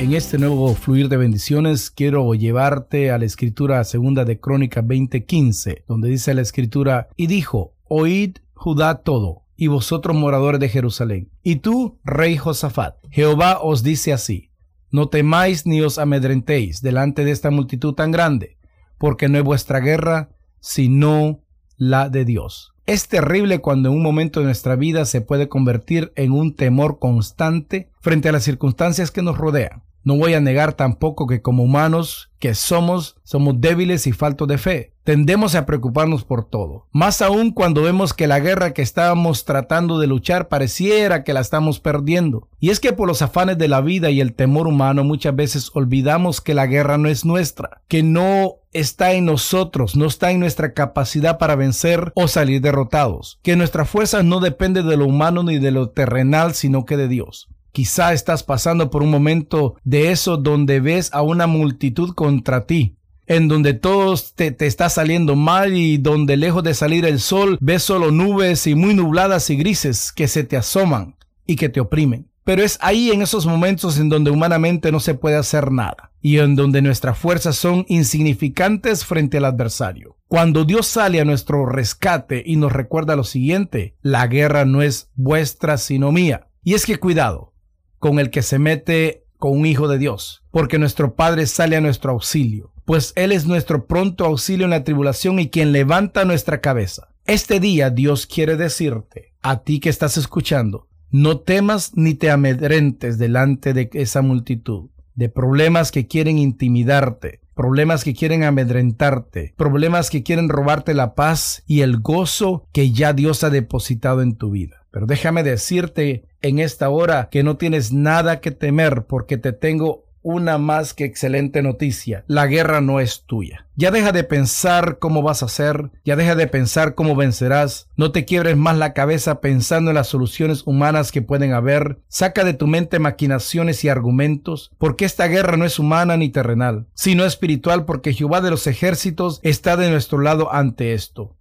En este nuevo fluir de bendiciones quiero llevarte a la escritura segunda de Crónica 20:15, donde dice la escritura, y dijo, oíd Judá todo, y vosotros moradores de Jerusalén, y tú, rey Josafat, Jehová os dice así, no temáis ni os amedrentéis delante de esta multitud tan grande, porque no es vuestra guerra, sino la de Dios. Es terrible cuando en un momento de nuestra vida se puede convertir en un temor constante frente a las circunstancias que nos rodean. No voy a negar tampoco que como humanos que somos, somos débiles y faltos de fe. Tendemos a preocuparnos por todo. Más aún cuando vemos que la guerra que estábamos tratando de luchar pareciera que la estamos perdiendo. Y es que por los afanes de la vida y el temor humano muchas veces olvidamos que la guerra no es nuestra, que no está en nosotros, no está en nuestra capacidad para vencer o salir derrotados, que nuestra fuerza no depende de lo humano ni de lo terrenal, sino que de Dios. Quizá estás pasando por un momento de eso donde ves a una multitud contra ti, en donde todo te, te, está saliendo mal y donde lejos de salir el sol ves solo nubes y muy nubladas y grises que se te asoman y que te oprimen. Pero es ahí en esos momentos en donde humanamente no se puede hacer nada y en donde nuestras fuerzas son insignificantes frente al adversario. Cuando Dios sale a nuestro rescate y nos recuerda lo siguiente, la guerra no es vuestra sino mía. Y es que cuidado, con el que se mete con un hijo de Dios, porque nuestro Padre sale a nuestro auxilio, pues Él es nuestro pronto auxilio en la tribulación y quien levanta nuestra cabeza. Este día Dios quiere decirte, a ti que estás escuchando, no temas ni te amedrentes delante de esa multitud de problemas que quieren intimidarte, problemas que quieren amedrentarte, problemas que quieren robarte la paz y el gozo que ya Dios ha depositado en tu vida. Pero déjame decirte en esta hora que no tienes nada que temer porque te tengo una más que excelente noticia. La guerra no es tuya. Ya deja de pensar cómo vas a hacer, ya deja de pensar cómo vencerás, no te quiebres más la cabeza pensando en las soluciones humanas que pueden haber, saca de tu mente maquinaciones y argumentos, porque esta guerra no es humana ni terrenal, sino espiritual porque Jehová de los ejércitos está de nuestro lado ante esto.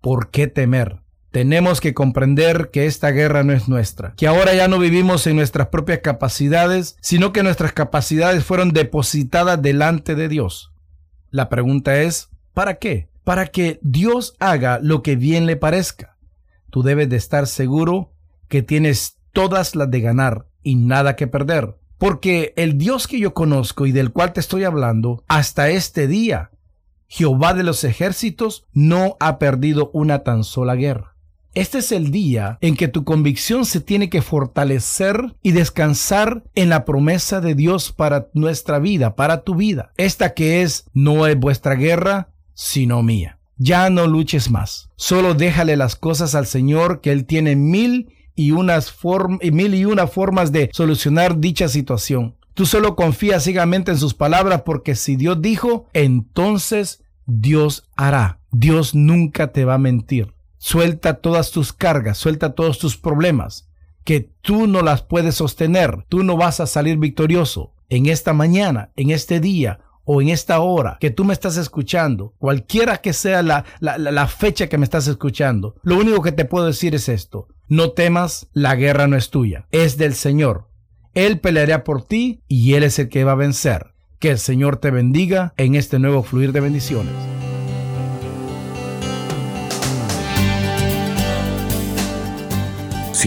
¿Por qué temer? Tenemos que comprender que esta guerra no es nuestra, que ahora ya no vivimos en nuestras propias capacidades, sino que nuestras capacidades fueron depositadas delante de Dios. La pregunta es, ¿para qué? Para que Dios haga lo que bien le parezca. Tú debes de estar seguro que tienes todas las de ganar y nada que perder. Porque el Dios que yo conozco y del cual te estoy hablando, hasta este día, Jehová de los ejércitos no ha perdido una tan sola guerra. Este es el día en que tu convicción se tiene que fortalecer y descansar en la promesa de Dios para nuestra vida, para tu vida. Esta que es, no es vuestra guerra, sino mía. Ya no luches más. Solo déjale las cosas al Señor que Él tiene mil y unas mil y una formas de solucionar dicha situación. Tú solo confía ciegamente en sus palabras porque si Dios dijo, entonces Dios hará. Dios nunca te va a mentir. Suelta todas tus cargas, suelta todos tus problemas, que tú no las puedes sostener, tú no vas a salir victorioso. En esta mañana, en este día o en esta hora que tú me estás escuchando, cualquiera que sea la, la, fecha que me estás escuchando, lo único que te puedo decir es esto. No temas, la guerra no es tuya, es del Señor. Él peleará por ti y Él es el que va a vencer. Que el Señor te bendiga en este nuevo fluir de bendiciones.